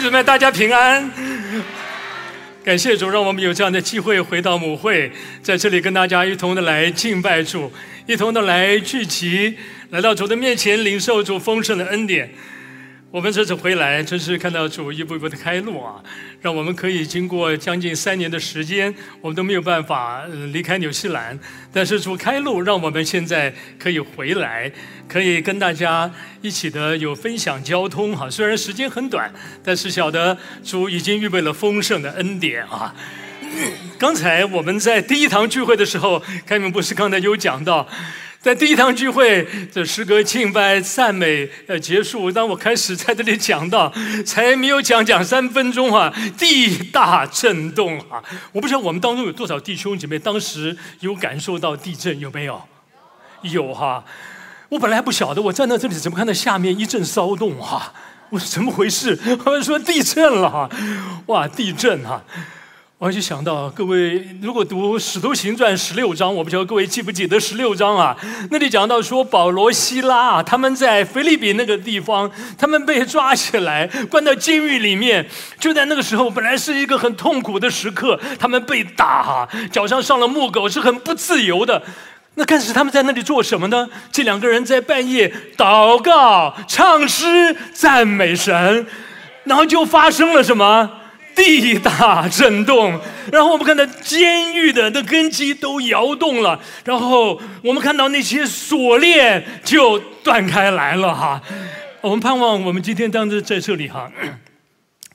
兄姊妹，大家平安。感谢主，让我们有这样的机会回到母会，在这里跟大家一同的来敬拜主，一同的来聚集，来到主的面前，领受主丰盛的恩典。我们这次回来，真是看到主一步一步的开路啊，让我们可以经过将近三年的时间，我们都没有办法离开纽西兰。但是主开路，让我们现在可以回来，可以跟大家一起的有分享交通哈。虽然时间很短，但是晓得主已经预备了丰盛的恩典啊。刚才我们在第一堂聚会的时候，开明博士刚才有讲到。在第一堂聚会，这诗歌敬拜赞美呃结束，当我开始在这里讲到，才没有讲讲三分钟啊，地大震动啊！我不知道我们当中有多少弟兄姐妹当时有感受到地震，有没有？有哈！我本来不晓得，我站在这里怎么看到下面一阵骚动哈？我说怎么回事？我说地震了哈！哇，地震哈！我就想到，各位如果读《使徒行传》十六章，我不知道各位记不记得十六章啊？那里讲到说，保罗、希拉啊，他们在菲律宾那个地方，他们被抓起来，关到监狱里面。就在那个时候，本来是一个很痛苦的时刻，他们被打，脚上上了木狗，是很不自由的。那但是他们在那里做什么呢？这两个人在半夜祷告、唱诗、赞美神，然后就发生了什么？地大震动，然后我们看到监狱的那根基都摇动了，然后我们看到那些锁链就断开来了哈。我们盼望我们今天当时在这里哈。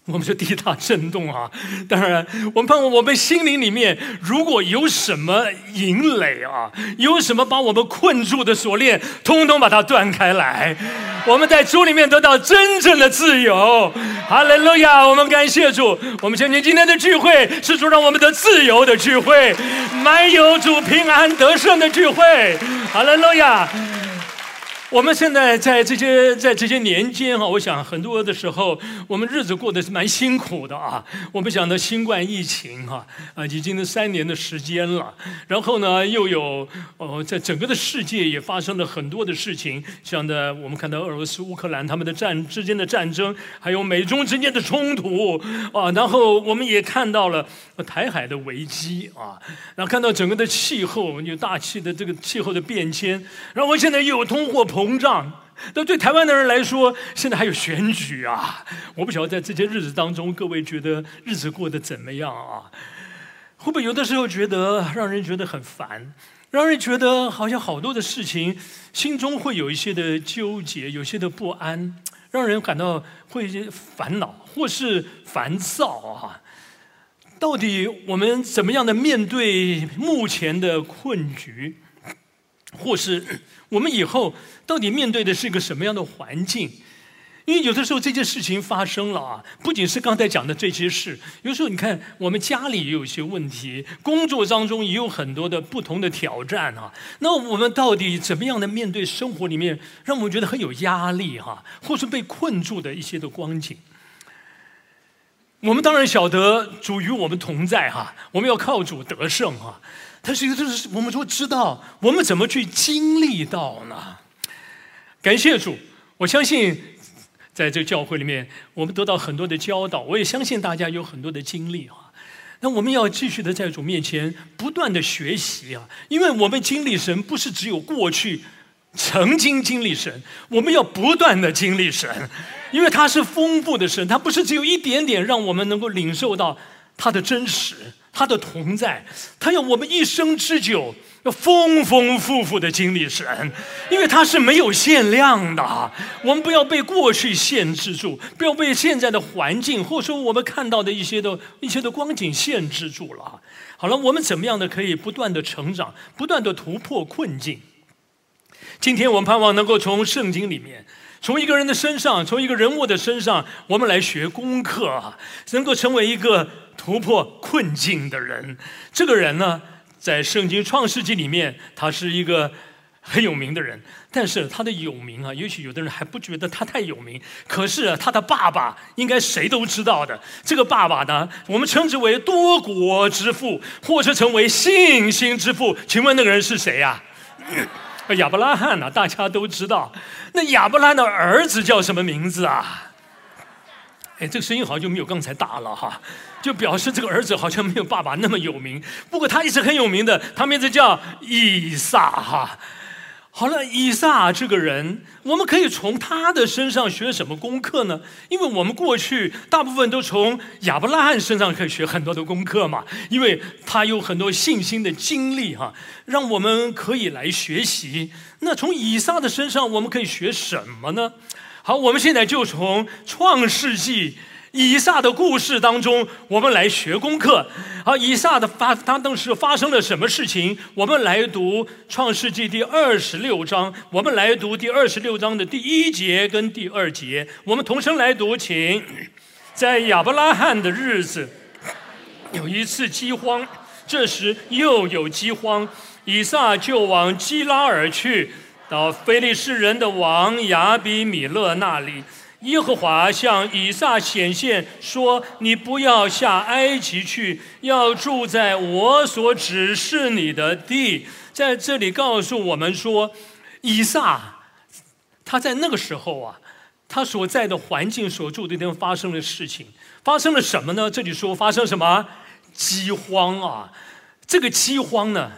我们就地大震动啊！当然，我们盼望我们心灵里面如果有什么引垒啊，有什么把我们困住的锁链，通通把它断开来。我们在主里面得到真正的自由。哈利路亚！我们感谢主。我们相信今天的聚会是主让我们得自由的聚会，满有主平安得胜的聚会。哈利路亚！我们现在在这些在这些年间哈，我想很多的时候，我们日子过得是蛮辛苦的啊。我们想到新冠疫情哈啊，已经是三年的时间了。然后呢，又有哦，在整个的世界也发生了很多的事情，像的我们看到俄罗斯、乌克兰他们的战之间的战争，还有美中之间的冲突啊。然后我们也看到了台海的危机啊，然后看到整个的气候有大气的这个气候的变迁，然后现在又有通货膨。膨胀，那对台湾的人来说，现在还有选举啊！我不晓得在这些日子当中，各位觉得日子过得怎么样啊？会不会有的时候觉得让人觉得很烦，让人觉得好像好多的事情，心中会有一些的纠结，有些的不安，让人感到会烦恼或是烦躁啊？到底我们怎么样的面对目前的困局，或是？我们以后到底面对的是一个什么样的环境？因为有的时候这件事情发生了啊，不仅是刚才讲的这些事，有时候你看我们家里也有一些问题，工作当中也有很多的不同的挑战啊。那我们到底怎么样的面对生活里面让我们觉得很有压力哈，或是被困住的一些的光景？我们当然晓得主与我们同在哈，我们要靠主得胜哈。但是，就是我们说知道我们怎么去经历到呢？感谢主，我相信在这个教会里面，我们得到很多的教导。我也相信大家有很多的经历啊。那我们要继续的在主面前不断的学习啊，因为我们经历神不是只有过去曾经经历神，我们要不断的经历神，因为他是丰富的神，他不是只有一点点让我们能够领受到他的真实。他的同在，他要我们一生之久要丰丰富富的经历神，因为他是没有限量的。我们不要被过去限制住，不要被现在的环境或者说我们看到的一些的一些的光景限制住了。好了，我们怎么样的可以不断的成长，不断的突破困境？今天我们盼望能够从圣经里面，从一个人的身上，从一个人物的身上，我们来学功课，能够成为一个。突破困境的人，这个人呢，在圣经创世纪里面，他是一个很有名的人。但是他的有名啊，也许有的人还不觉得他太有名。可是他的爸爸，应该谁都知道的。这个爸爸呢，我们称之为多国之父，或者称为信心之父。请问那个人是谁呀？亚伯拉罕呢？大家都知道。那亚伯拉罕的儿子叫什么名字啊？哎，这个声音好像就没有刚才大了哈，就表示这个儿子好像没有爸爸那么有名。不过他一直很有名的，他名字叫以撒哈。好了，以撒这个人，我们可以从他的身上学什么功课呢？因为我们过去大部分都从亚伯拉罕身上可以学很多的功课嘛，因为他有很多信心的经历哈，让我们可以来学习。那从以撒的身上，我们可以学什么呢？好，我们现在就从创世纪。以撒的故事当中，我们来学功课。好，以撒的发，他当时发生了什么事情？我们来读创世纪第二十六章。我们来读第二十六章的第一节跟第二节。我们同声来读，请。在亚伯拉罕的日子，有一次饥荒，这时又有饥荒，以撒就往基拉尔去，到非利士人的王亚比米勒那里。耶和华向以撒显现说：“你不要下埃及去，要住在我所指示你的地。”在这里告诉我们说，以撒他在那个时候啊，他所在的环境、所住的地方发生了事情，发生了什么呢？这里说发生什么饥荒啊？这个饥荒呢，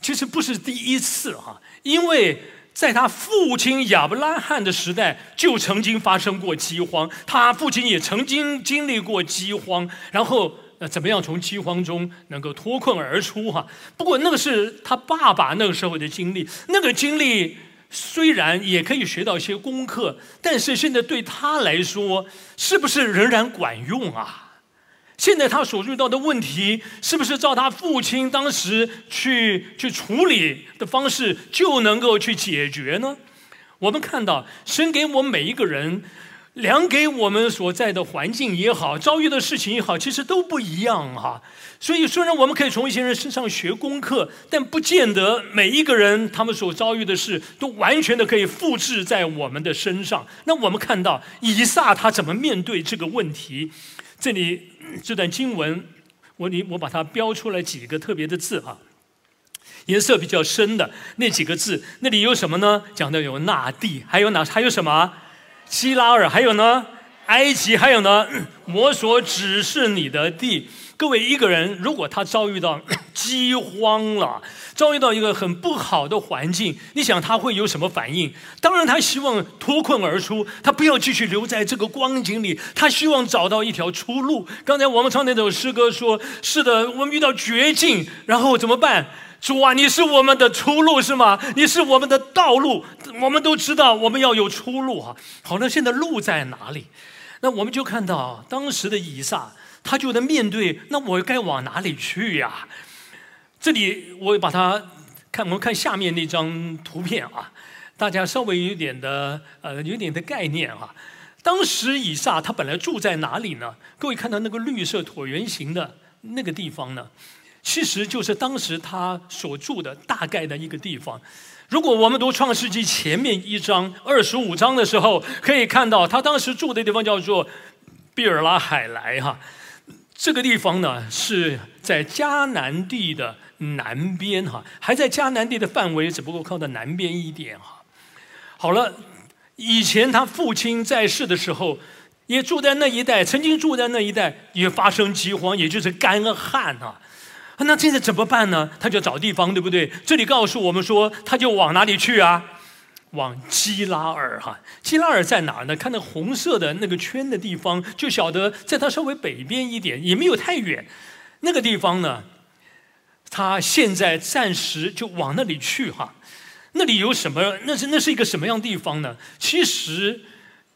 其实不是第一次哈，因为。在他父亲亚伯拉罕的时代，就曾经发生过饥荒。他父亲也曾经经历过饥荒，然后，怎么样从饥荒中能够脱困而出？哈，不过那个是他爸爸那个时候的经历。那个经历虽然也可以学到一些功课，但是现在对他来说，是不是仍然管用啊？现在他所遇到的问题，是不是照他父亲当时去去处理的方式就能够去解决呢？我们看到，神给我们每一个人，量给我们所在的环境也好，遭遇的事情也好，其实都不一样哈。所以，虽然我们可以从一些人身上学功课，但不见得每一个人他们所遭遇的事都完全的可以复制在我们的身上。那我们看到以撒他怎么面对这个问题？这里。这段经文，我你我把它标出来几个特别的字啊，颜色比较深的那几个字，那里有什么呢？讲的有那地，还有哪？还有什么？希拉尔，还有呢？埃及，还有呢？我所指是你的地。各位，一个人如果他遭遇到饥荒了，遭遇到一个很不好的环境，你想他会有什么反应？当然，他希望脱困而出，他不要继续留在这个光景里，他希望找到一条出路。刚才我们唱那首诗歌说：“是的，我们遇到绝境，然后怎么办？主啊，你是我们的出路，是吗？你是我们的道路，我们都知道我们要有出路啊。好，那现在路在哪里？那我们就看到当时的以撒。”他就在面对，那我该往哪里去呀？这里我把它看，我们看下面那张图片啊，大家稍微有点的呃，有点的概念啊。当时以撒他本来住在哪里呢？各位看到那个绿色椭圆形的那个地方呢，其实就是当时他所住的大概的一个地方。如果我们读创世纪前面一章二十五章的时候，可以看到他当时住的地方叫做比尔拉海莱哈。这个地方呢是在迦南地的南边哈，还在迦南地的范围，只不过靠到南边一点哈。好了，以前他父亲在世的时候，也住在那一带，曾经住在那一带，也发生饥荒，也就是干旱啊。那现在怎么办呢？他就找地方，对不对？这里告诉我们说，他就往哪里去啊？往基拉尔哈，基拉尔在哪儿呢？看那红色的那个圈的地方，就晓得在它稍微北边一点，也没有太远。那个地方呢，他现在暂时就往那里去哈。那里有什么？那是那是一个什么样地方呢？其实。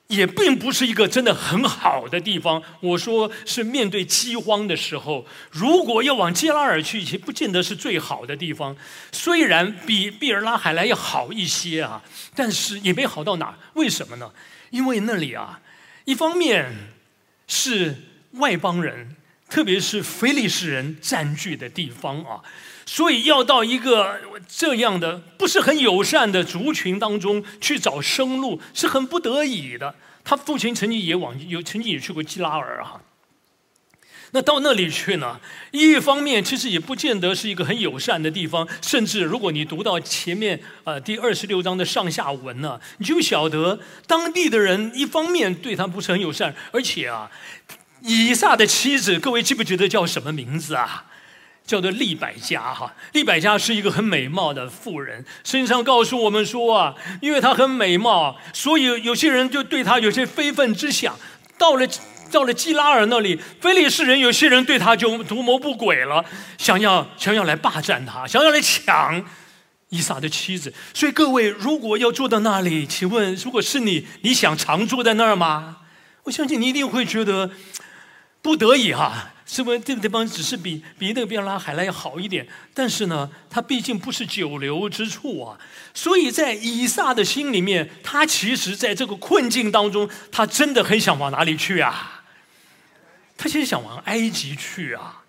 也并不是一个真的很好的地方。我说是面对饥荒的时候，如果要往基拉尔去，也不见得是最好的地方。虽然比毕尔拉海莱要好一些啊，但是也没好到哪。为什么呢？因为那里啊，一方面是外邦人，特别是非利士人占据的地方啊。所以要到一个这样的不是很友善的族群当中去找生路，是很不得已的。他父亲曾经也往有曾经也去过基拉尔哈。那到那里去呢？一方面其实也不见得是一个很友善的地方，甚至如果你读到前面呃第二十六章的上下文呢，你就晓得当地的人一方面对他不是很友善，而且啊，以撒的妻子，各位记不记得叫什么名字啊？叫做利百加哈。利百加是一个很美貌的妇人，圣经上告诉我们说啊，因为她很美貌，所以有些人就对她有些非分之想，到了。到了基拉尔那里，非利士人有些人对他就图谋不轨了，想要想要来霸占她，想要来抢伊萨的妻子。所以各位，如果要住到那里，请问，如果是你，你想常住在那儿吗？我相信你一定会觉得不得已哈。是不是这个地方只是比比那个比拉海拉要好一点？但是呢，它毕竟不是久留之处啊。所以在以撒的心里面，他其实在这个困境当中，他真的很想往哪里去啊？他其实想往埃及去啊，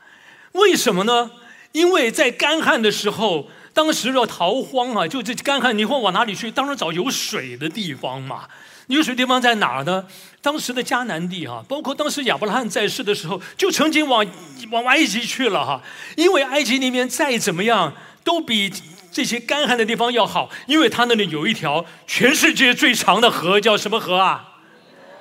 为什么呢？因为在干旱的时候，当时要逃荒啊，就这干旱，你会往哪里去？当然找有水的地方嘛。有水地方在哪儿呢？当时的迦南地哈，包括当时亚伯拉罕在世的时候，就曾经往往埃及去了哈。因为埃及那边再怎么样，都比这些干旱的地方要好，因为他那里有一条全世界最长的河，叫什么河啊？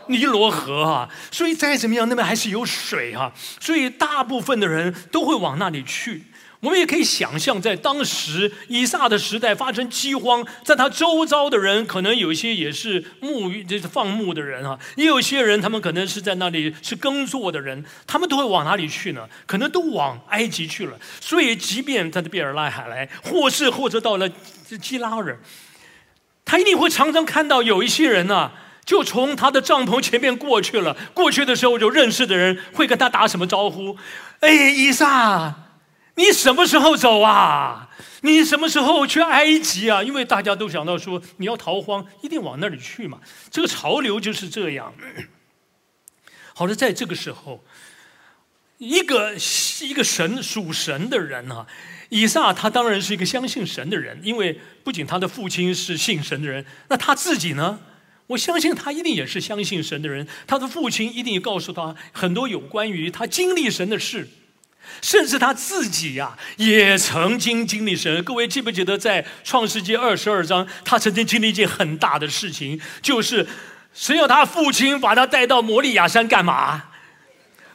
尼罗河啊，所以再怎么样，那边还是有水哈，所以大部分的人都会往那里去。我们也可以想象，在当时以撒的时代发生饥荒，在他周遭的人可能有一些也是牧，就是放牧的人啊，也有些人他们可能是在那里是耕作的人，他们都会往哪里去呢？可能都往埃及去了。所以，即便他的比尔拉海来，或是或者到了基拉尔，他一定会常常看到有一些人呢。就从他的帐篷前面过去了。过去的时候，就认识的人会跟他打什么招呼？哎，伊萨，你什么时候走啊？你什么时候去埃及啊？因为大家都想到说，你要逃荒，一定往那里去嘛。这个潮流就是这样。好了，在这个时候，一个一个神属神的人啊，以撒他当然是一个相信神的人，因为不仅他的父亲是信神的人，那他自己呢？我相信他一定也是相信神的人，他的父亲一定告诉他很多有关于他经历神的事，甚至他自己呀也曾经经历神。各位记不记得在创世纪二十二章，他曾经经历一件很大的事情，就是神要他父亲把他带到摩利亚山干嘛？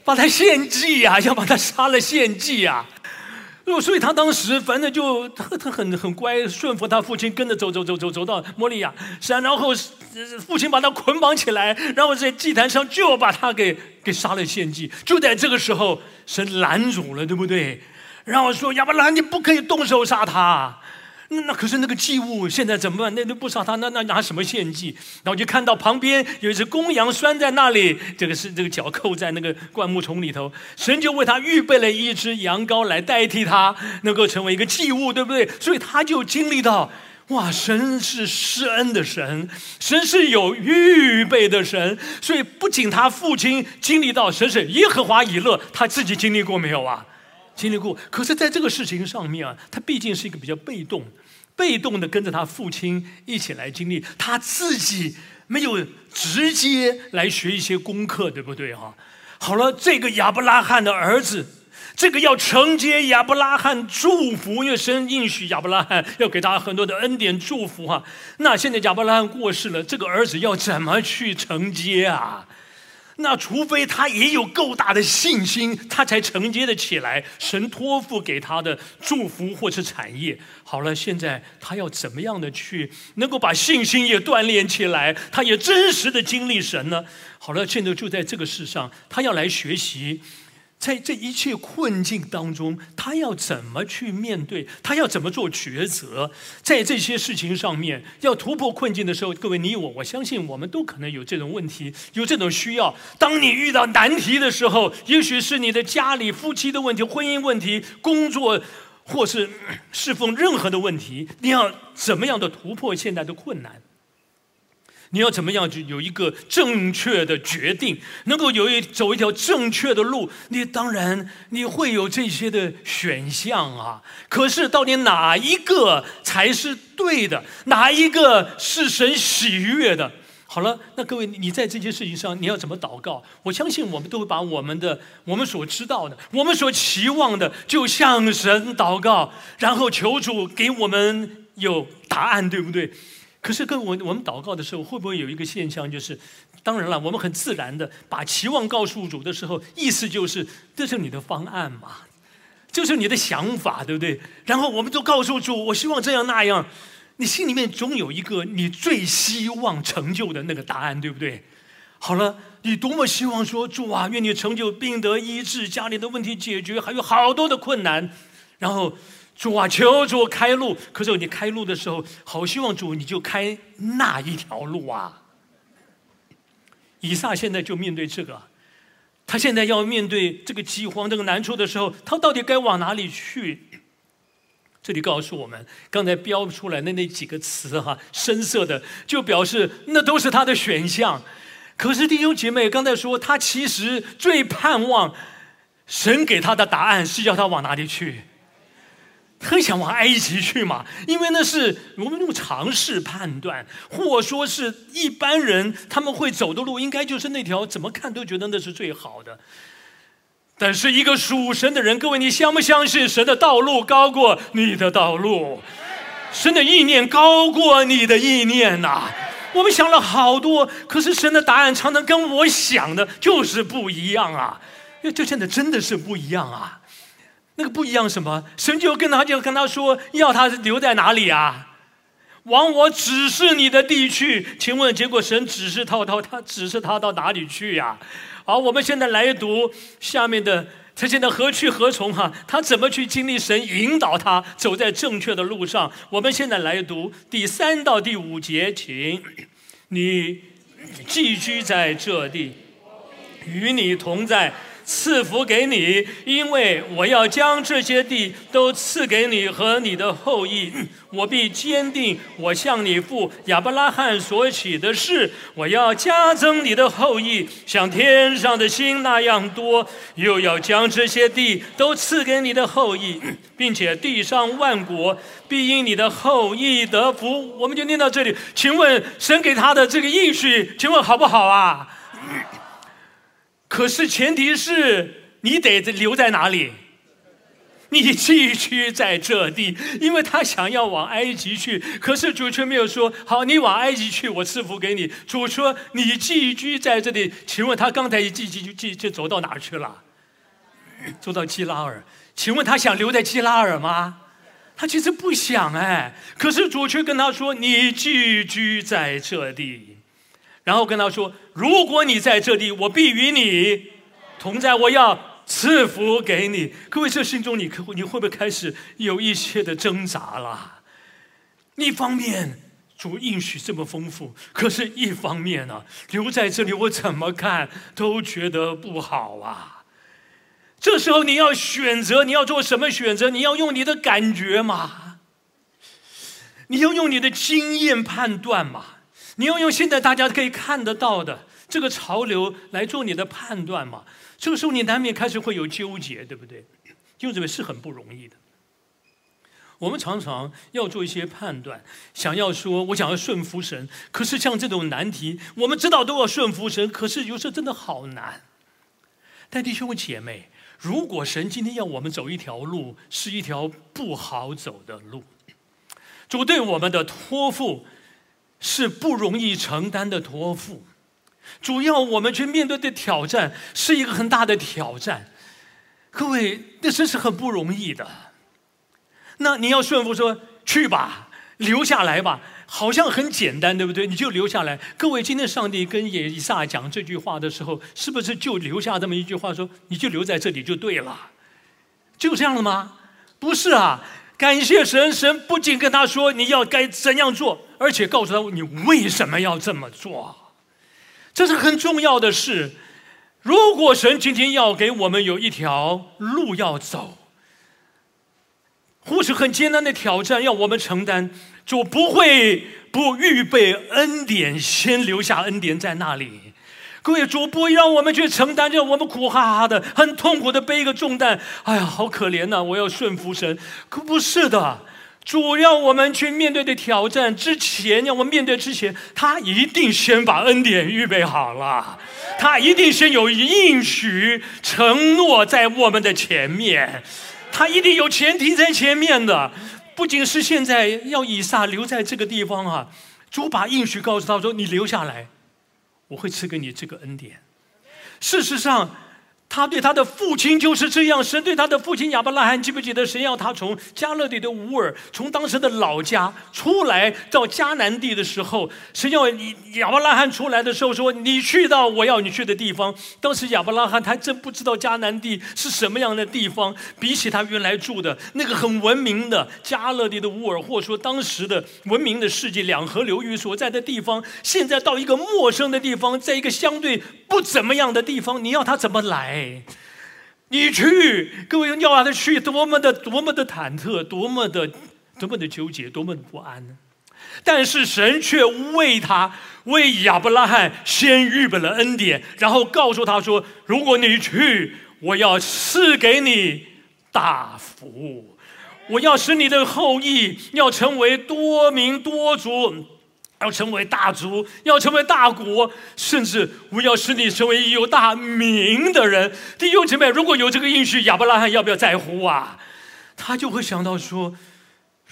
把他献祭呀，要把他杀了献祭呀。所以他当时反正就他他很很乖，顺服他父亲，跟着走走走走走到摩利亚山，然后父亲把他捆绑起来，然后在祭坛上就要把他给给杀了献祭。就在这个时候，神拦阻了，对不对？然后说亚伯拉，你不可以动手杀他。那可是那个祭物现在怎么办？那都不杀他，那那拿什么献祭？然后就看到旁边有一只公羊拴在那里，这个是这个脚扣在那个灌木丛里头。神就为他预备了一只羊羔来代替他，能够成为一个祭物，对不对？所以他就经历到，哇，神是施恩的神，神是有预备的神。所以不仅他父亲经历到神是耶和华以勒，他自己经历过没有啊？经历过，可是在这个事情上面啊，他毕竟是一个比较被动，被动的跟着他父亲一起来经历，他自己没有直接来学一些功课，对不对哈？好了，这个亚伯拉罕的儿子，这个要承接亚伯拉罕祝福，因为神应许亚伯拉罕要给他很多的恩典祝福哈。那现在亚伯拉罕过世了，这个儿子要怎么去承接啊？那除非他也有够大的信心，他才承接得起来神托付给他的祝福或是产业。好了，现在他要怎么样的去能够把信心也锻炼起来，他也真实的经历神呢？好了，现在就在这个世上，他要来学习。在这一切困境当中，他要怎么去面对？他要怎么做抉择？在这些事情上面，要突破困境的时候，各位你我，我相信我们都可能有这种问题，有这种需要。当你遇到难题的时候，也许是你的家里夫妻的问题、婚姻问题、工作，或是侍奉任何的问题，你要怎么样的突破现在的困难？你要怎么样去有一个正确的决定，能够有一走一条正确的路？你当然你会有这些的选项啊。可是到底哪一个才是对的？哪一个是神喜悦的？好了，那各位，你在这件事情上你要怎么祷告？我相信我们都会把我们的、我们所知道的、我们所期望的，就向神祷告，然后求主给我们有答案，对不对？可是，跟我我们祷告的时候，会不会有一个现象，就是当然了，我们很自然的把期望告诉主的时候，意思就是这是你的方案嘛，就是你的想法，对不对？然后我们都告诉主，我希望这样那样。你心里面总有一个你最希望成就的那个答案，对不对？好了，你多么希望说主啊，愿你成就病得医治，家里的问题解决，还有好多的困难。然后主啊，求主开路。可是你开路的时候，好希望主你就开那一条路啊。以撒现在就面对这个，他现在要面对这个饥荒、这个难处的时候，他到底该往哪里去？这里告诉我们，刚才标出来的那几个词哈，深色的就表示那都是他的选项。可是弟兄姐妹刚才说，他其实最盼望神给他的答案是要他往哪里去？很想往埃及去嘛，因为那是我们用常识判断，或说是一般人他们会走的路，应该就是那条怎么看都觉得那是最好的。但是一个属神的人，各位，你相不相信神的道路高过你的道路？神的意念高过你的意念呐！我们想了好多，可是神的答案常常跟我想的就是不一样啊！因为这现在真的是不一样啊！那个不一样什么？神就跟他就跟他说，要他留在哪里啊？往我指示你的地去。请问，结果神指示他到他指示他到哪里去呀？好，我们现在来读下面的，他现在何去何从？哈，他怎么去经历神引导他走在正确的路上？我们现在来读第三到第五节，请你寄居在这地，与你同在。赐福给你，因为我要将这些地都赐给你和你的后裔。我必坚定我向你父亚伯拉罕所起的事，我要加增你的后裔，像天上的星那样多。又要将这些地都赐给你的后裔，并且地上万国必因你的后裔得福。我们就念到这里。请问神给他的这个应许，请问好不好啊？可是前提是你得留在哪里？你寄居在这地，因为他想要往埃及去。可是主却没有说：“好，你往埃及去，我赐福给你。”主说：“你寄居在这里。”请问他刚才一寄寄寄就走到哪去了？走到基拉尔。请问他想留在基拉尔吗？他其实不想哎。可是主却跟他说：“你寄居在这地。”然后跟他说：“如果你在这里，我必与你同在，我要赐福给你。”各位，这心中你可你会不会开始有一些的挣扎了？一方面主应许这么丰富，可是一方面呢，留在这里我怎么看都觉得不好啊。这时候你要选择，你要做什么选择？你要用你的感觉吗？你要用你的经验判断吗？你要用现在大家可以看得到的这个潮流来做你的判断嘛？这个时候你难免开始会有纠结，对不对？就这个是很不容易的。我们常常要做一些判断，想要说我想要顺服神，可是像这种难题，我们知道都要顺服神，可是有时候真的好难。但弟兄姐妹，如果神今天要我们走一条路，是一条不好走的路，主对我们的托付。是不容易承担的托付，主要我们去面对的挑战是一个很大的挑战。各位，那真是很不容易的。那你要顺服说去吧，留下来吧，好像很简单，对不对？你就留下来。各位，今天上帝跟耶以撒讲这句话的时候，是不是就留下这么一句话说，你就留在这里就对了？就这样了吗？不是啊。感谢神，神不仅跟他说你要该怎样做，而且告诉他你为什么要这么做，这是很重要的事。如果神今天要给我们有一条路要走，或是很艰难的挑战要我们承担，就不会不预备恩典，先留下恩典在那里。各位主不会让我们去承担，着我们苦哈哈的、很痛苦的背一个重担。哎呀，好可怜呐！我要顺服神，可不是的。主要我们去面对的挑战之前，要我们面对之前，他一定先把恩典预备好了，他一定先有应许承诺在我们的前面，他一定有前提在前面的。不仅是现在要以撒留在这个地方啊，主把应许告诉他说：“你留下来，我会赐给你这个恩典。”事实上。他对他的父亲就是这样。神对他的父亲亚伯拉罕，记不记得？神要他从加勒底的乌尔，从当时的老家出来到迦南地的时候，神要你亚伯拉罕出来的时候说：“你去到我要你去的地方。”当时亚伯拉罕他真不知道迦南地是什么样的地方，比起他原来住的那个很文明的加勒底的乌尔，或者说当时的文明的世界两河流域所在的地方，现在到一个陌生的地方，在一个相对不怎么样的地方，你要他怎么来？哎，你去，各位要让他去，多么的多么的忐忑，多么的多么的纠结，多么的不安呢？但是神却为他为亚伯拉罕先预备了恩典，然后告诉他说：“如果你去，我要赐给你大福，我要使你的后裔要成为多民多族。”要成为大族，要成为大国，甚至我要使你成为有大名的人。弟兄姐妹，如果有这个应许，亚伯拉罕要不要在乎啊？他就会想到说，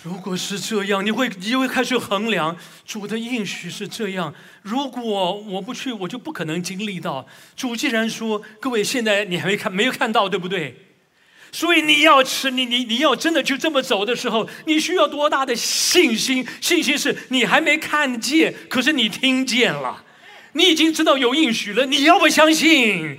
如果是这样，你会你会开始衡量主的应许是这样。如果我不去，我就不可能经历到主。既然说，各位现在你还没看，没有看到，对不对？所以你要吃，你你你要真的就这么走的时候，你需要多大的信心？信心是你还没看见，可是你听见了，你已经知道有应许了。你要不相信？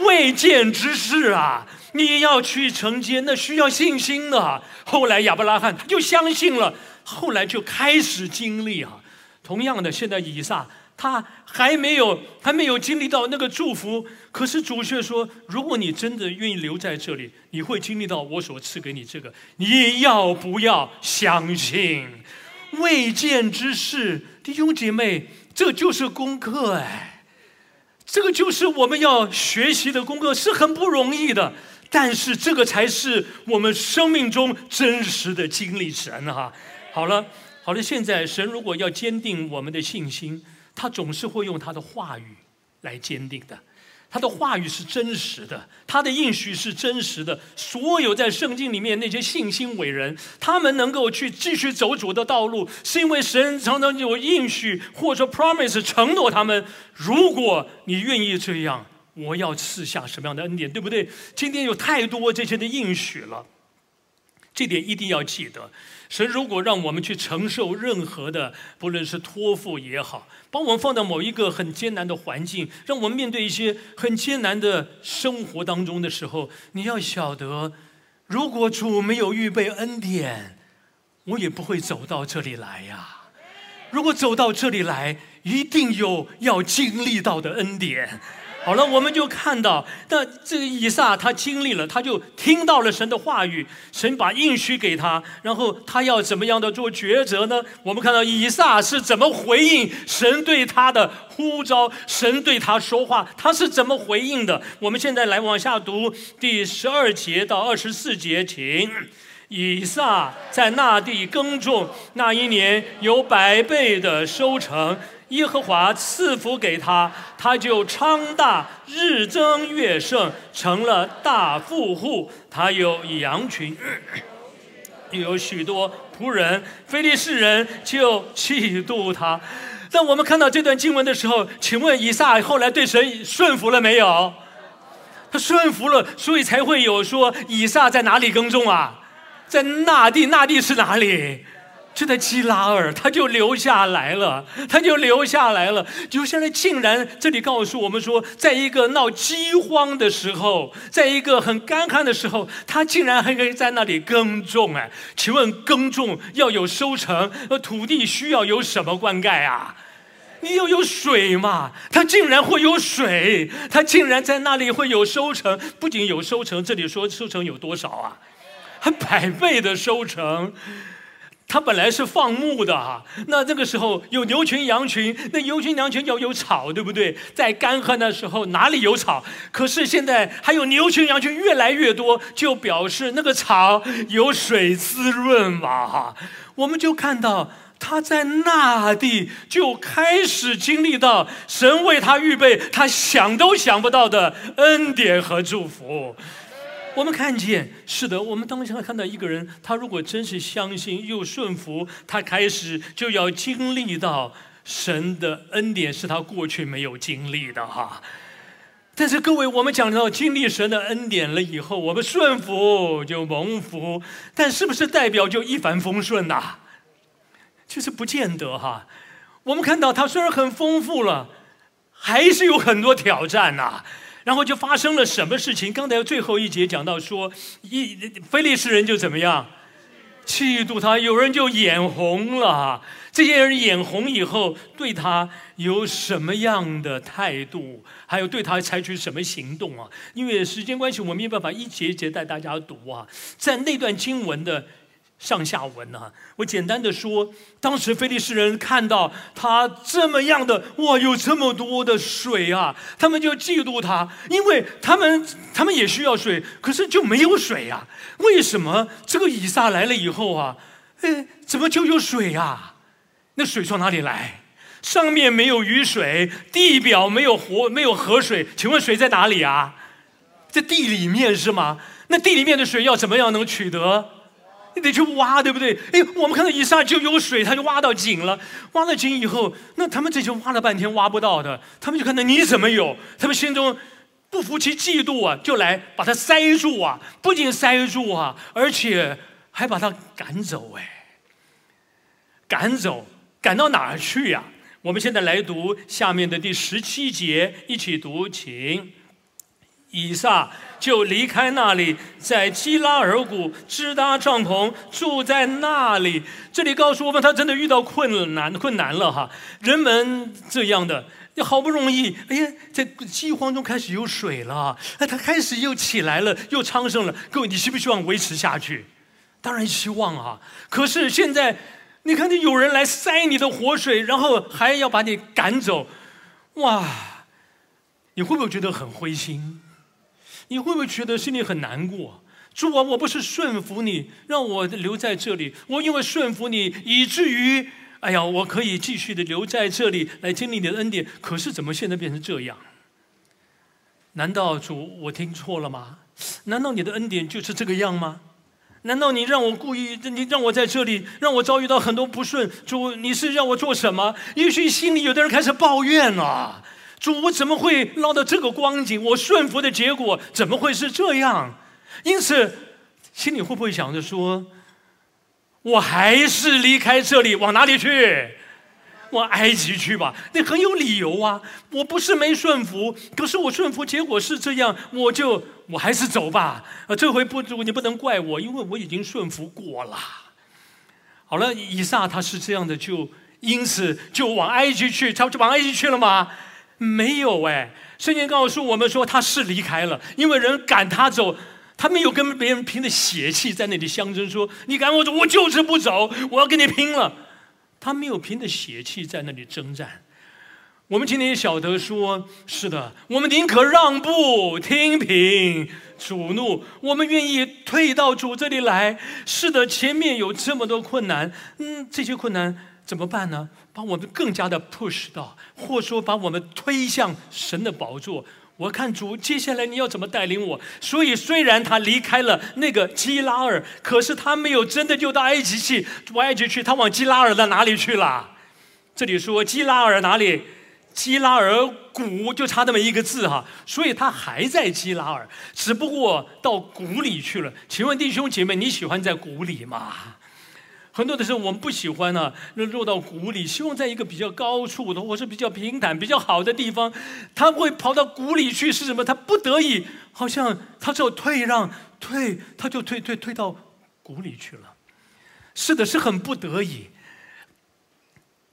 未见之事啊！你要去承接，那需要信心的。后来亚伯拉罕他就相信了，后来就开始经历啊。同样的，现在以撒。他还没有还没有经历到那个祝福，可是主却说：如果你真的愿意留在这里，你会经历到我所赐给你这个。你要不要相信？未见之事，弟兄姐妹，这就是功课哎，这个就是我们要学习的功课，是很不容易的。但是这个才是我们生命中真实的经历神哈。好了，好了，现在神如果要坚定我们的信心。他总是会用他的话语来坚定的，他的话语是真实的，他的应许是真实的。所有在圣经里面那些信心伟人，他们能够去继续走主的道路，是因为神常常有应许或者 promise 承诺他们。如果你愿意这样，我要赐下什么样的恩典，对不对？今天有太多这些的应许了，这点一定要记得。神如果让我们去承受任何的，不论是托付也好，把我们放到某一个很艰难的环境，让我们面对一些很艰难的生活当中的时候，你要晓得，如果主没有预备恩典，我也不会走到这里来呀。如果走到这里来，一定有要经历到的恩典。好了，我们就看到，那这个以撒他经历了，他就听到了神的话语，神把应许给他，然后他要怎么样的做抉择呢？我们看到以撒是怎么回应神对他的呼召，神对他说话，他是怎么回应的？我们现在来往下读第十二节到二十四节，请以撒在那地耕种，那一年有百倍的收成。耶和华赐福给他，他就昌大，日增月盛，成了大富户。他有羊群，有许多仆人。非利士人就嫉妒他。当我们看到这段经文的时候，请问以撒后来对神顺服了没有？他顺服了，所以才会有说以撒在哪里耕种啊？在那地，那地是哪里？就在基拉尔，他就留下来了，他就留下来了。留下来，竟然这里告诉我们说，在一个闹饥荒的时候，在一个很干旱的时候，他竟然还可以在那里耕种。哎，请问耕种要有收成，呃，土地需要有什么灌溉啊？你要有水嘛？他竟然会有水，他竟然在那里会有收成。不仅有收成，这里说收成有多少啊？还百倍的收成。他本来是放牧的哈，那这个时候有牛群羊群，那牛群羊群要有草，对不对？在干旱的时候哪里有草？可是现在还有牛群羊群越来越多，就表示那个草有水滋润嘛哈。我们就看到他在那地就开始经历到神为他预备他想都想不到的恩典和祝福。我们看见，是的，我们当下看到一个人，他如果真是相信又顺服，他开始就要经历到神的恩典，是他过去没有经历的哈。但是各位，我们讲到经历神的恩典了以后，我们顺服就蒙福，但是不是代表就一帆风顺呐？其实不见得哈。我们看到他虽然很丰富了，还是有很多挑战呐。然后就发生了什么事情？刚才最后一节讲到说，一非利士人就怎么样，嫉妒他，有人就眼红了。这些人眼红以后，对他有什么样的态度？还有对他采取什么行动啊？因为时间关系，我没有办法一节一节带大家读啊。在那段经文的。上下文呢？我简单的说，当时菲利士人看到他这么样的哇，有这么多的水啊，他们就嫉妒他，因为他们他们也需要水，可是就没有水啊。为什么这个以撒来了以后啊，哎，怎么就有水啊？那水从哪里来？上面没有雨水，地表没有活没有河水，请问水在哪里啊？在地里面是吗？那地里面的水要怎么样能取得？你得去挖，对不对？哎，我们看到以撒就有水，他就挖到井了。挖了井以后，那他们这些挖了半天挖不到的，他们就看到你怎么有？他们心中不服气、嫉妒啊，就来把他塞住啊！不仅塞住啊，而且还把他赶走。哎，赶走，赶到哪儿去呀？我们现在来读下面的第十七节，一起读，请。以撒就离开那里，在基拉尔谷支搭帐篷，住在那里。这里告诉我们，他真的遇到困难困难了哈。人们这样的，你好不容易，哎呀，在饥荒中开始有水了，哎，他开始又起来了，又昌盛了。各位，你希不希望维持下去？当然希望啊。可是现在，你看，见有人来塞你的活水，然后还要把你赶走，哇，你会不会觉得很灰心？你会不会觉得心里很难过？主啊，我不是顺服你，让我留在这里。我因为顺服你，以至于，哎呀，我可以继续的留在这里来经历你的恩典。可是怎么现在变成这样？难道主我听错了吗？难道你的恩典就是这个样吗？难道你让我故意，你让我在这里，让我遭遇到很多不顺？主，你是让我做什么？也许心里有的人开始抱怨了。主，我怎么会落到这个光景？我顺服的结果怎么会是这样？因此，心里会不会想着说，我还是离开这里，往哪里去？往埃及去吧。那很有理由啊！我不是没顺服，可是我顺服结果是这样，我就我还是走吧。啊，这回不，你不能怪我，因为我已经顺服过了。好了，以撒他是这样的，就因此就往埃及去，他就往埃及去了吗？没有哎，圣经告诉我们说他是离开了，因为人赶他走，他没有跟别人凭着血气在那里相争，说你赶我走，我就是不走，我要跟你拼了。他没有凭着血气在那里征战。我们今天也晓得说，是的，我们宁可让步，听凭主怒，我们愿意退到主这里来。是的，前面有这么多困难，嗯，这些困难。怎么办呢？把我们更加的 push 到，或说把我们推向神的宝座。我看主接下来你要怎么带领我？所以虽然他离开了那个基拉尔，可是他没有真的就到埃及去，往埃及去，他往基拉尔的哪里去了？这里说基拉尔哪里？基拉尔谷就差那么一个字哈，所以他还在基拉尔，只不过到谷里去了。请问弟兄姐妹，你喜欢在谷里吗？很多的时候，我们不喜欢呢，落到谷里，希望在一个比较高处的，或是比较平坦、比较好的地方。他会跑到谷里去，是什么？他不得已，好像他只有退让，退，他就退退退到谷里去了。是的，是很不得已。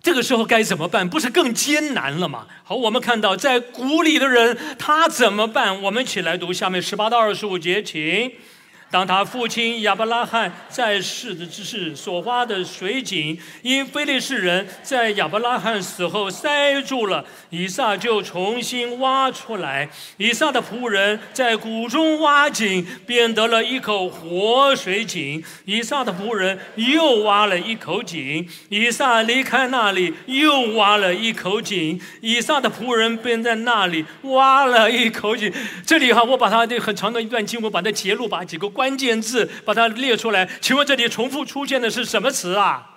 这个时候该怎么办？不是更艰难了吗？好，我们看到在谷里的人，他怎么办？我们一起来读下面十八到二十五节，请。当他父亲亚伯拉罕在世的之时所挖的水井，因非利士人在亚伯拉罕死后塞住了，以撒就重新挖出来。以撒的仆人在谷中挖井，便得了一口活水井。以撒的仆人又挖了一口井，以撒离开那里，又挖了一口井。以撒的仆人便在那里挖了一口井。这里哈，我把它这很长的一段经文，把它截录，把几个关。键字把它列出来，请问这里重复出现的是什么词啊？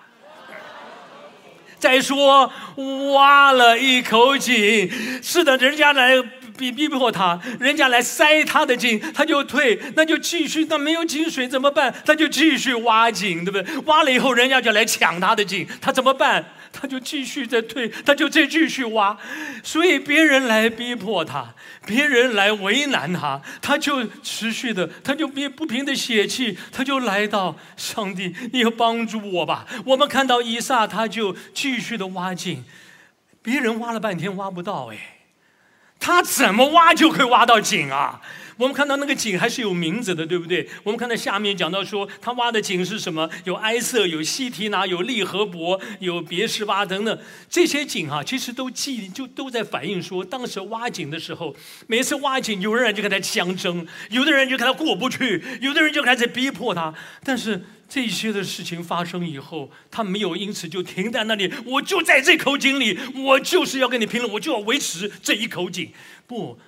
再说挖了一口井，是的，人家来逼逼迫他，人家来塞他的井，他就退，那就继续，那没有井水怎么办？他就继续挖井，对不对？挖了以后，人家就来抢他的井，他怎么办？他就继续在退，他就再继续挖，所以别人来逼迫他，别人来为难他，他就持续的，他就别不平的血气，他就来到上帝，你要帮助我吧。我们看到以撒，他就继续的挖井，别人挖了半天挖不到，哎，他怎么挖就可以挖到井啊？我们看到那个井还是有名字的，对不对？我们看到下面讲到说，他挖的井是什么？有埃瑟，有西提拿，有利和伯，有别什巴等等。这些井啊，其实都记就都在反映说，当时挖井的时候，每次挖井，有的人就跟他相争，有的人就跟他过不去，有的人就开始逼迫他。但是这些的事情发生以后，他没有因此就停在那里。我就在这口井里，我就是要跟你拼了，我就要维持这一口井。不。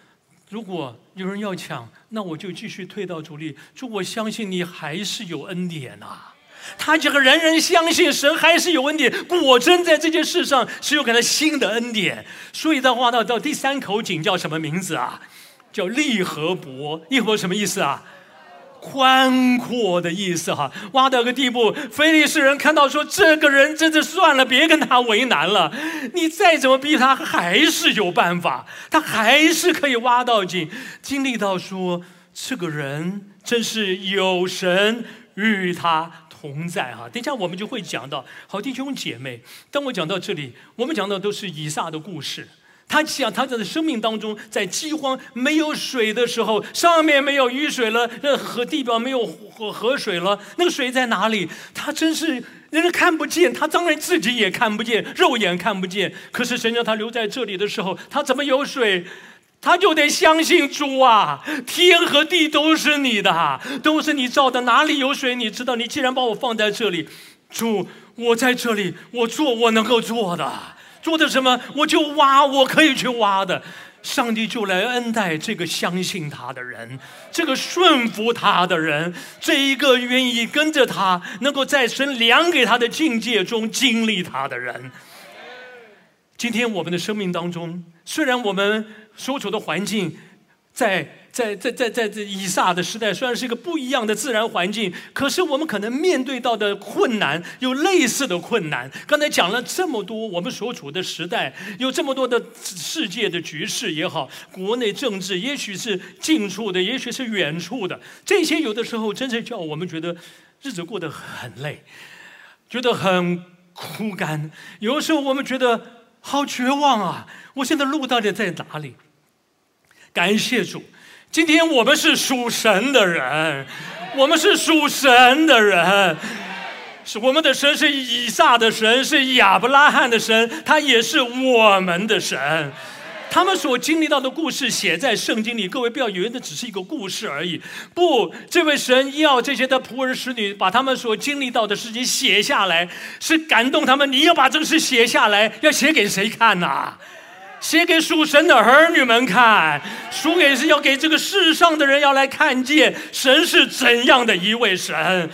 如果有人要抢，那我就继续退到主力。主，我相信你还是有恩典呐。他这个人人相信神还是有恩典，果真在这件事上是有给他新的恩典。所以的话，到到第三口井叫什么名字啊？叫利和伯。利和伯什么意思啊？宽阔的意思哈，挖到个地步，菲利士人看到说，这个人真的算了，别跟他为难了。你再怎么逼他，还是有办法，他还是可以挖到井。经历到说，这个人真是有神与他同在哈。等一下我们就会讲到，好弟兄姐妹，当我讲到这里，我们讲到都是以撒的故事。他想他在生命当中，在饥荒没有水的时候，上面没有雨水了，那河地表没有河河水了，那个水在哪里？他真是人家看不见，他当然自己也看不见，肉眼看不见。可是神让他留在这里的时候，他怎么有水？他就得相信主啊！天和地都是你的，都是你造的，哪里有水？你知道？你既然把我放在这里，主，我在这里，我做我能够做的。做的什么，我就挖，我可以去挖的。上帝就来恩待这个相信他的人，这个顺服他的人，这一个愿意跟着他，能够在神量给他的境界中经历他的人。今天我们的生命当中，虽然我们所处的环境在。在在在在这以撒的时代，虽然是一个不一样的自然环境，可是我们可能面对到的困难有类似的困难。刚才讲了这么多，我们所处的时代有这么多的世界的局势也好，国内政治也许是近处的，也许是远处的，这些有的时候真是叫我们觉得日子过得很累，觉得很枯干。有的时候我们觉得好绝望啊！我现在路到底在哪里？感谢主。今天我们是属神的人，我们是属神的人，是我们的神是以撒的神，是亚伯拉罕的神，他也是我们的神。他们所经历到的故事写在圣经里，各位不要以为那只是一个故事而已。不，这位神要这些的仆人使女把他们所经历到的事情写下来，是感动他们。你要把这个事写下来，要写给谁看呐？写给属神的儿女们看，书给是要给这个世上的人要来看见神是怎样的一位神。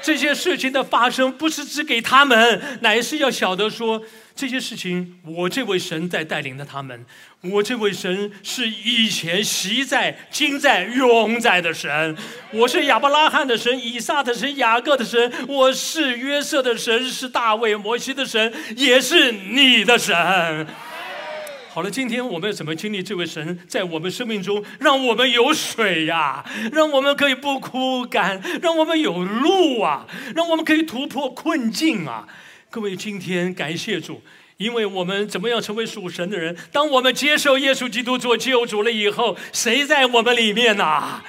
这些事情的发生不是只给他们，乃是要晓得说这些事情，我这位神在带领着他们。我这位神是以前习在、今在、永在的神。我是亚伯拉罕的神、以撒的神、雅各的神。我是约瑟的神，是大卫、摩西的神，也是你的神。好了，今天我们怎么经历这位神在我们生命中，让我们有水呀，让我们可以不枯干，让我们有路啊，让我们可以突破困境啊！各位，今天感谢主，因为我们怎么样成为属神的人？当我们接受耶稣基督做救主了以后，谁在我们里面呐？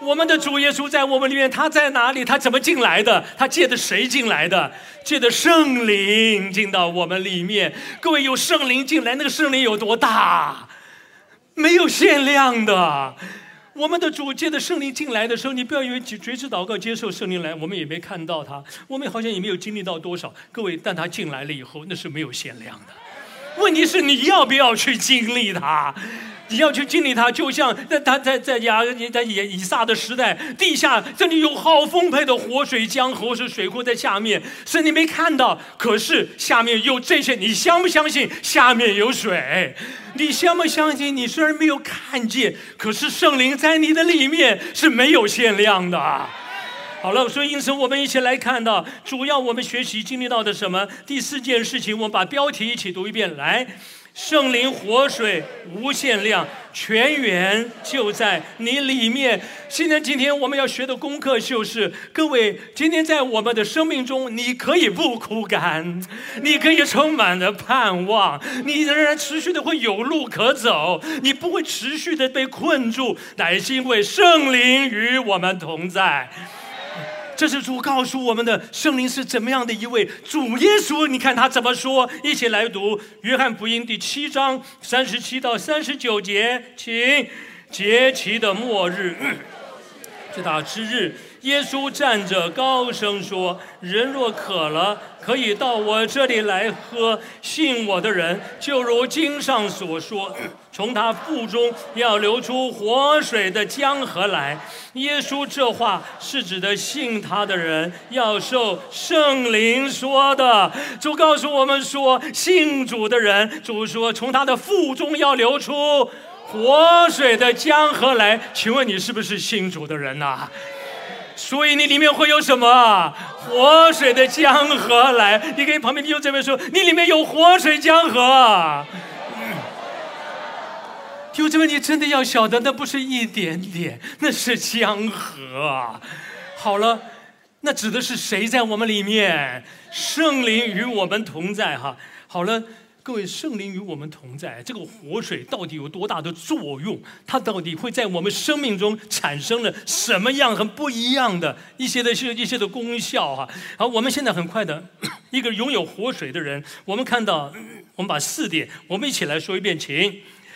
我们的主耶稣在我们里面，他在哪里？他怎么进来的？他借的谁进来的？借的圣灵进到我们里面。各位，有圣灵进来，那个圣灵有多大？没有限量的。我们的主借的圣灵进来的时候，你不要以为绝绝志祷告接受圣灵来，我们也没看到他，我们好像也没有经历到多少。各位，但他进来了以后，那是没有限量的。问题是你要不要去经历他？你要去经历它，就像在他在在亚在以以撒的时代，地下这里有好丰沛的活水江河是水库在下面，是你没看到，可是下面有这些，你相不相信下面有水？你相不相信？你虽然没有看见，可是圣灵在你的里面是没有限量的。好了，所以因此我们一起来看到，主要我们学习经历到的什么？第四件事情，我们把标题一起读一遍，来。圣灵活水无限量，泉源就在你里面。现在今天我们要学的功课就是：各位，今天在我们的生命中，你可以不枯干，你可以充满了盼望，你仍然持续的会有路可走，你不会持续的被困住，乃是因为圣灵与我们同在。这是主告诉我们的圣灵是怎么样的一位主耶稣？你看他怎么说？一起来读《约翰福音》第七章三十七到三十九节，请节期的末日，最大之日。耶稣站着，高声说：“人若渴了，可以到我这里来喝。信我的人，就如经上所说，从他腹中要流出活水的江河来。”耶稣这话是指的信他的人要受圣灵说的。主告诉我们说，信主的人，主说从他的腹中要流出活水的江河来。请问你是不是信主的人呐？所以你里面会有什么活水的江河来？你跟旁边弟兄姊妹说，你里面有活水江河。弟兄姊妹，你真的要晓得，那不是一点点，那是江河。好了，那指的是谁在我们里面？圣灵与我们同在哈。好了。各位，圣灵与我们同在，这个活水到底有多大的作用？它到底会在我们生命中产生了什么样很不一样的一些的一些的功效？哈，好，我们现在很快的 一个拥有活水的人，我们看到，我们把四点，我们一起来说一遍，请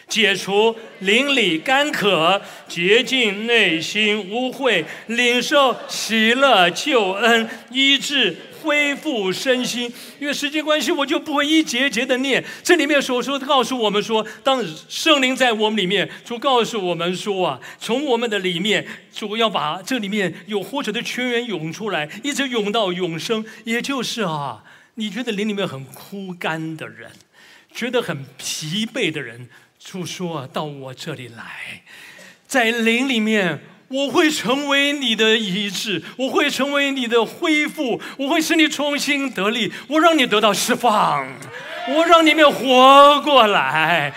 解除邻里干渴，洁净内心污秽，领受喜乐救恩，医治。恢复身心，因为时间关系，我就不会一节节的念。这里面所说告诉我们说，当圣灵在我们里面，主告诉我们说啊，从我们的里面，主要把这里面有活着的泉源涌出来，一直涌到永生。也就是啊，你觉得灵里面很枯干的人，觉得很疲惫的人，主说到我这里来，在灵里面。我会成为你的医治，我会成为你的恢复，我会使你重新得力，我让你得到释放，我让你们活过来。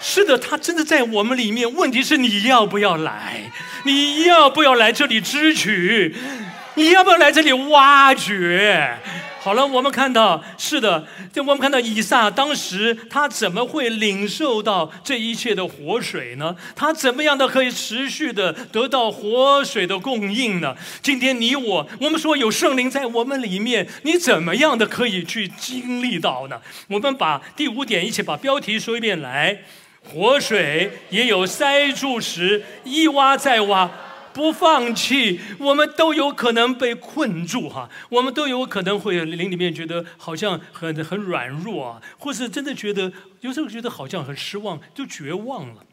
是的，他真的在我们里面。问题是你要不要来？你要不要来这里支取？你要不要来这里挖掘？好了，我们看到是的，就我们看到以撒当时他怎么会领受到这一切的活水呢？他怎么样的可以持续的得到活水的供应呢？今天你我，我们说有圣灵在我们里面，你怎么样的可以去经历到呢？我们把第五点一起把标题说一遍来，活水也有塞住时，一挖再挖。不放弃，我们都有可能被困住哈，我们都有可能会灵里面觉得好像很很软弱啊，或是真的觉得有时候觉得好像很失望，就绝望了。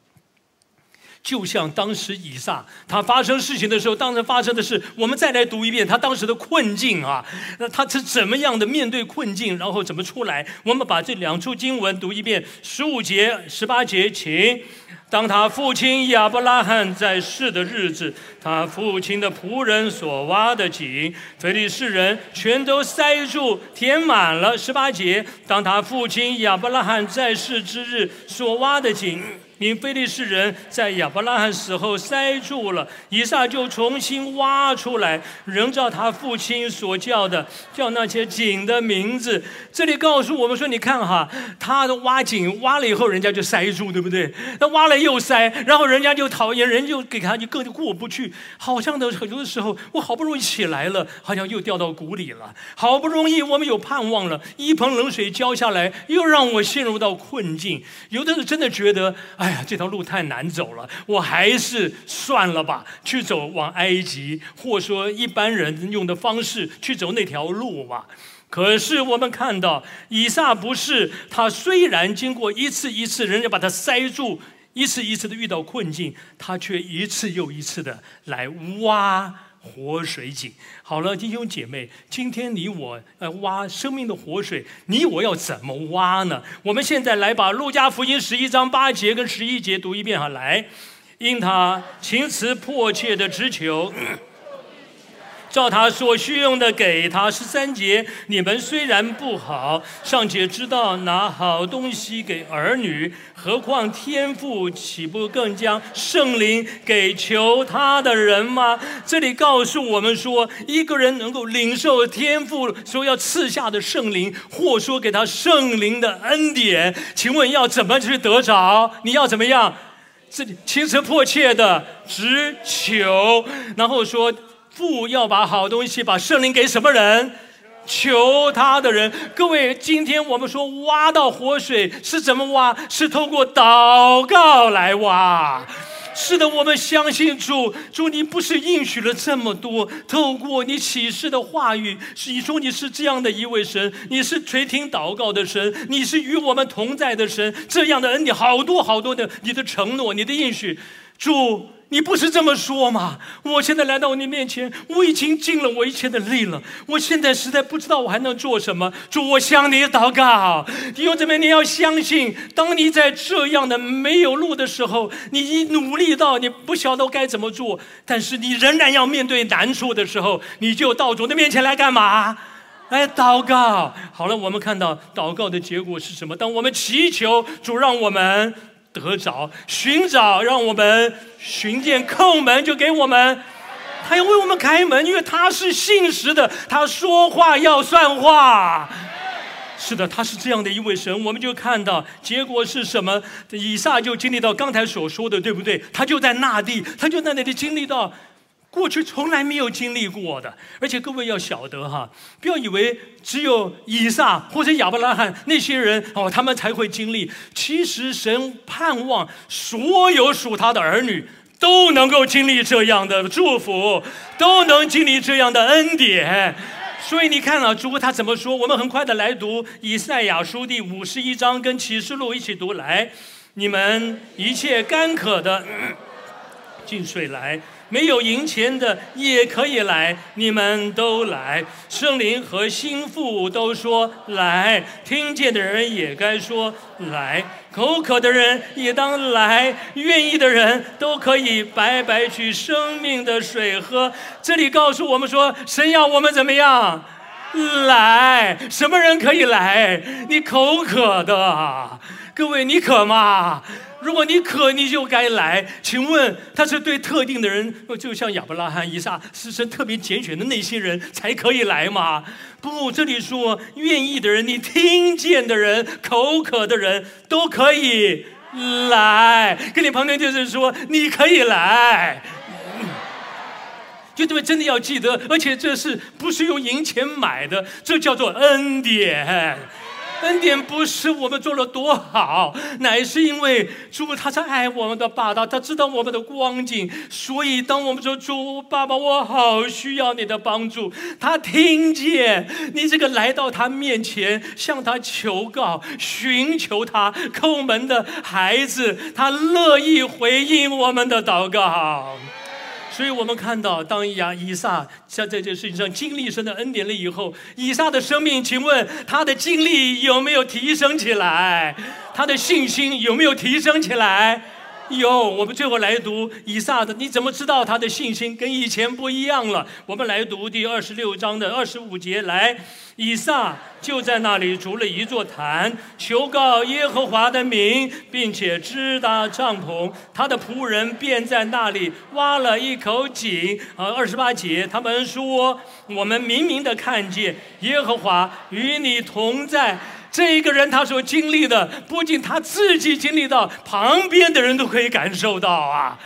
就像当时以撒他发生事情的时候，当时发生的是，我们再来读一遍他当时的困境啊，那他是怎么样的面对困境，然后怎么出来？我们把这两处经文读一遍，十五节、十八节，请。当他父亲亚伯拉罕在世的日子，他父亲的仆人所挖的井，非利士人全都塞住填满了。十八节，当他父亲亚伯拉罕在世之日所挖的井。因非利士人在亚伯拉罕死后塞住了，以撒就重新挖出来，仍照他父亲所叫的，叫那些井的名字。这里告诉我们说，你看哈，他的挖井挖了以后，人家就塞住，对不对？那挖了又塞，然后人家就讨厌，人就给他就更过不去。好像的很多的时候，我好不容易起来了，好像又掉到谷里了。好不容易我们有盼望了，一盆冷水浇下来，又让我陷入到困境。有的人真的觉得，哎哎呀，这条路太难走了，我还是算了吧，去走往埃及，或说一般人用的方式去走那条路吧。可是我们看到以撒不是他，虽然经过一次一次人家把他塞住，一次一次的遇到困境，他却一次又一次的来挖活水井。好了，弟兄姐妹，今天你我呃挖生命的活水，你我要怎么挖呢？我们现在来把路加福音十一章八节跟十一节读一遍哈，来，因他情辞迫切的直求。照他所需用的给他十三节，你们虽然不好，尚且知道拿好东西给儿女，何况天父岂不更将圣灵给求他的人吗？这里告诉我们说，一个人能够领受天父说要赐下的圣灵，或说给他圣灵的恩典，请问要怎么去得着？你要怎么样？这里情辞迫切的直求，然后说。父要把好东西，把圣灵给什么人？求他的人。各位，今天我们说挖到活水是怎么挖？是透过祷告来挖。是的，我们相信主，主你不是应许了这么多，透过你启示的话语，你说你是这样的一位神，你是垂听祷告的神，你是与我们同在的神，这样的恩典好多好多的，你的承诺，你的应许，主。你不是这么说吗？我现在来到你面前，我已经尽了我一切的力了。我现在实在不知道我还能做什么。主，我向你祷告。弟兄姊妹，你要相信，当你在这样的没有路的时候，你努力到你不晓得该怎么做，但是你仍然要面对难处的时候，你就到主的面前来干嘛？来祷告。好了，我们看到祷告的结果是什么？当我们祈求主，让我们。得着，寻找，让我们寻见叩门，就给我们，他要为我们开门，因为他是信实的，他说话要算话。是的，他是这样的一位神，我们就看到结果是什么？以撒就经历到刚才所说的，对不对？他就在那地，他就在那里经历到。过去从来没有经历过的，而且各位要晓得哈，不要以为只有以撒或者亚伯拉罕那些人哦，他们才会经历。其实神盼望所有属他的儿女都能够经历这样的祝福，都能经历这样的恩典。所以你看啊，主他怎么说？我们很快的来读以赛亚书第五十一章，跟启示录一起读来。你们一切干渴的，进水来。没有银钱的也可以来，你们都来。圣灵和心腹都说来，听见的人也该说来，口渴的人也当来，愿意的人都可以白白取生命的水喝。这里告诉我们说，神要我们怎么样？来，什么人可以来？你口渴的，各位，你渴吗？如果你渴，你就该来。请问他是对特定的人，就像亚伯拉罕、以撒，是神特别拣选的那些人才可以来吗？不，这里说愿意的人，你听见的人，口渴的人都可以来。跟你旁边就是说，你可以来。就这么真的要记得，而且这是不是用银钱买的？这叫做恩典。恩典不是我们做了多好，乃是因为主他在爱我们的爸爸，他知道我们的光景，所以当我们说主爸爸，我好需要你的帮助，他听见你这个来到他面前向他求告、寻求他叩门的孩子，他乐意回应我们的祷告。所以我们看到，当亚以撒在这件事情上经历神的恩典了以后，以撒的生命，请问他的经历有没有提升起来？他的信心有没有提升起来？有。我们最后来读以撒的，你怎么知道他的信心跟以前不一样了？我们来读第二十六章的二十五节来。以撒就在那里筑了一座坛，求告耶和华的名，并且支搭帐篷。他的仆人便在那里挖了一口井。啊，二十八节，他们说：“我们明明的看见耶和华与你同在。”这一个人他所经历的，不仅他自己经历到，旁边的人都可以感受到啊。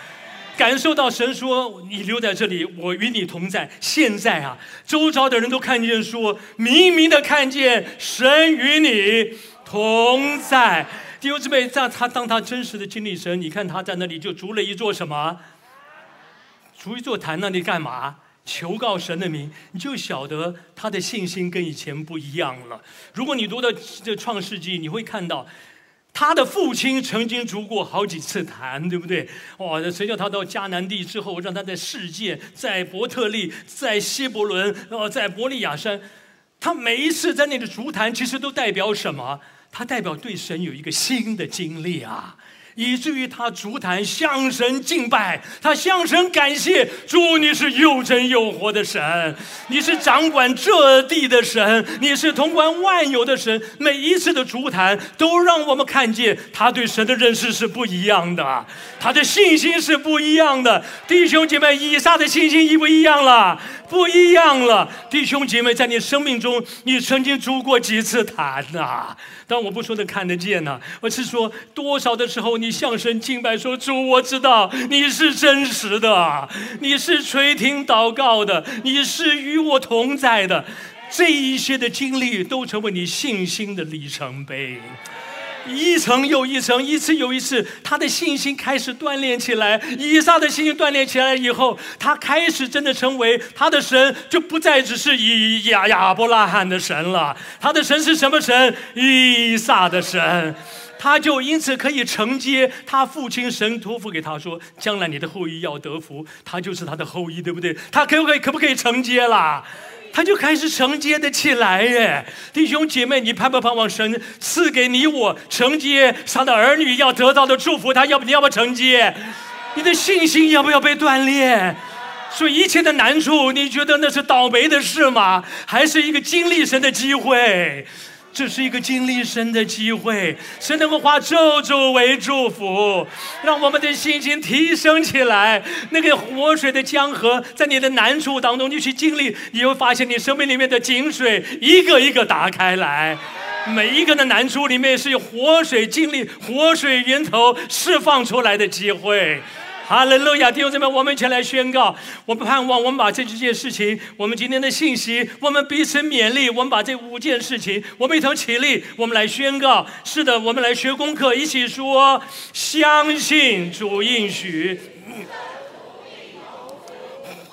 感受到神说：“你留在这里，我与你同在。”现在啊，周遭的人都看见说，明明的看见神与你同在。弟兄姊妹，在他当他真实的经历神，你看他在那里就筑了一座什么？筑一座坛那里干嘛？求告神的名，你就晓得他的信心跟以前不一样了。如果你读到这创世纪，你会看到。他的父亲曾经逐过好几次坛，对不对？哇！谁叫他到迦南地之后，让他在世界、在伯特利、在希伯伦、哦，在伯利亚山，他每一次在那个足坛，其实都代表什么？他代表对神有一个新的经历啊。以至于他足坛向神敬拜，他向神感谢主，你是又真又活的神，你是掌管这地的神，你是统管万有的神。每一次的足坛都让我们看见他对神的认识是不一样的，他的信心是不一样的。弟兄姐妹，以撒的信心一不一样了？不一样了，弟兄姐妹，在你生命中，你曾经足过几次坛呐？但我不说的看得见呐，我是说多少的时候，你向神敬拜说：“主，我知道你是真实的，你是垂听祷告的，你是与我同在的。”这一些的经历都成为你信心的里程碑。一层又一层，一次又一次，他的信心开始锻炼起来。以撒的信心锻炼起来以后，他开始真的成为他的神，就不再只是以亚亚伯拉罕的神了。他的神是什么神？以撒的神，他就因此可以承接他父亲神托付给他说，将来你的后裔要得福，他就是他的后裔，对不对？他可不可以？可不可以承接啦？他就开始承接的起来耶，弟兄姐妹，你盼不盼望神赐给你我承接他的儿女要得到的祝福？他要不你要不要承接？你的信心要不要被锻炼？所以一切的难处，你觉得那是倒霉的事吗？还是一个经历神的机会？这是一个经历神的机会，神能够化咒诅为祝福，让我们的心情提升起来。那个活水的江河，在你的难处当中，你去经历，你会发现你生命里面的井水一个一个打开来。每一个的难处里面，是有活水经历、活水源头释放出来的机会。哈利路亚！弟兄姊妹，我们前来宣告。我们盼望，我们把这几件事情，我们今天的信息，我们彼此勉励。我们把这五件事情，我们一同起立，我们来宣告。是的，我们来学功课，一起说：相信主应许，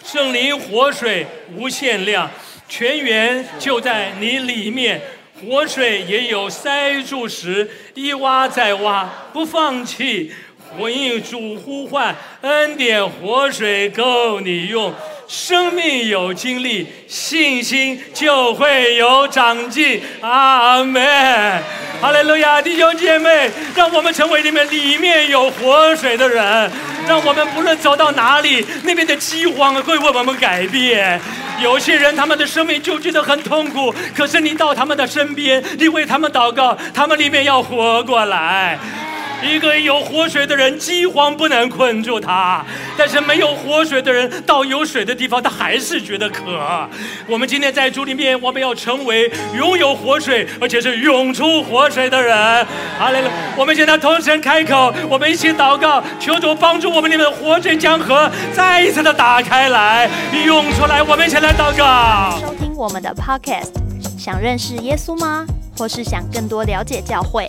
圣灵活水无限量，泉源就在你里面，活水也有塞住时，一挖再挖，不放弃。我应主呼唤，恩典活水够你用，生命有经历，信心就会有长进。阿门。哈利路亚，弟兄姐妹，让我们成为你们里面有活水的人，让我们不论走到哪里，那边的饥荒会为我们改变。有些人他们的生命就觉得很痛苦，可是你到他们的身边，你为他们祷告，他们里面要活过来。一个有活水的人，饥荒不能困住他；但是没有活水的人，到有水的地方，他还是觉得渴。我们今天在主里面，我们要成为拥有活水，而且是涌出活水的人。好嘞，我们现在同声开口，我们一起祷告，求主帮助我们里面的活水江河再一次的打开来，涌出来。我们一起来祷告。收听我们的 Podcast，想认识耶稣吗？或是想更多了解教会？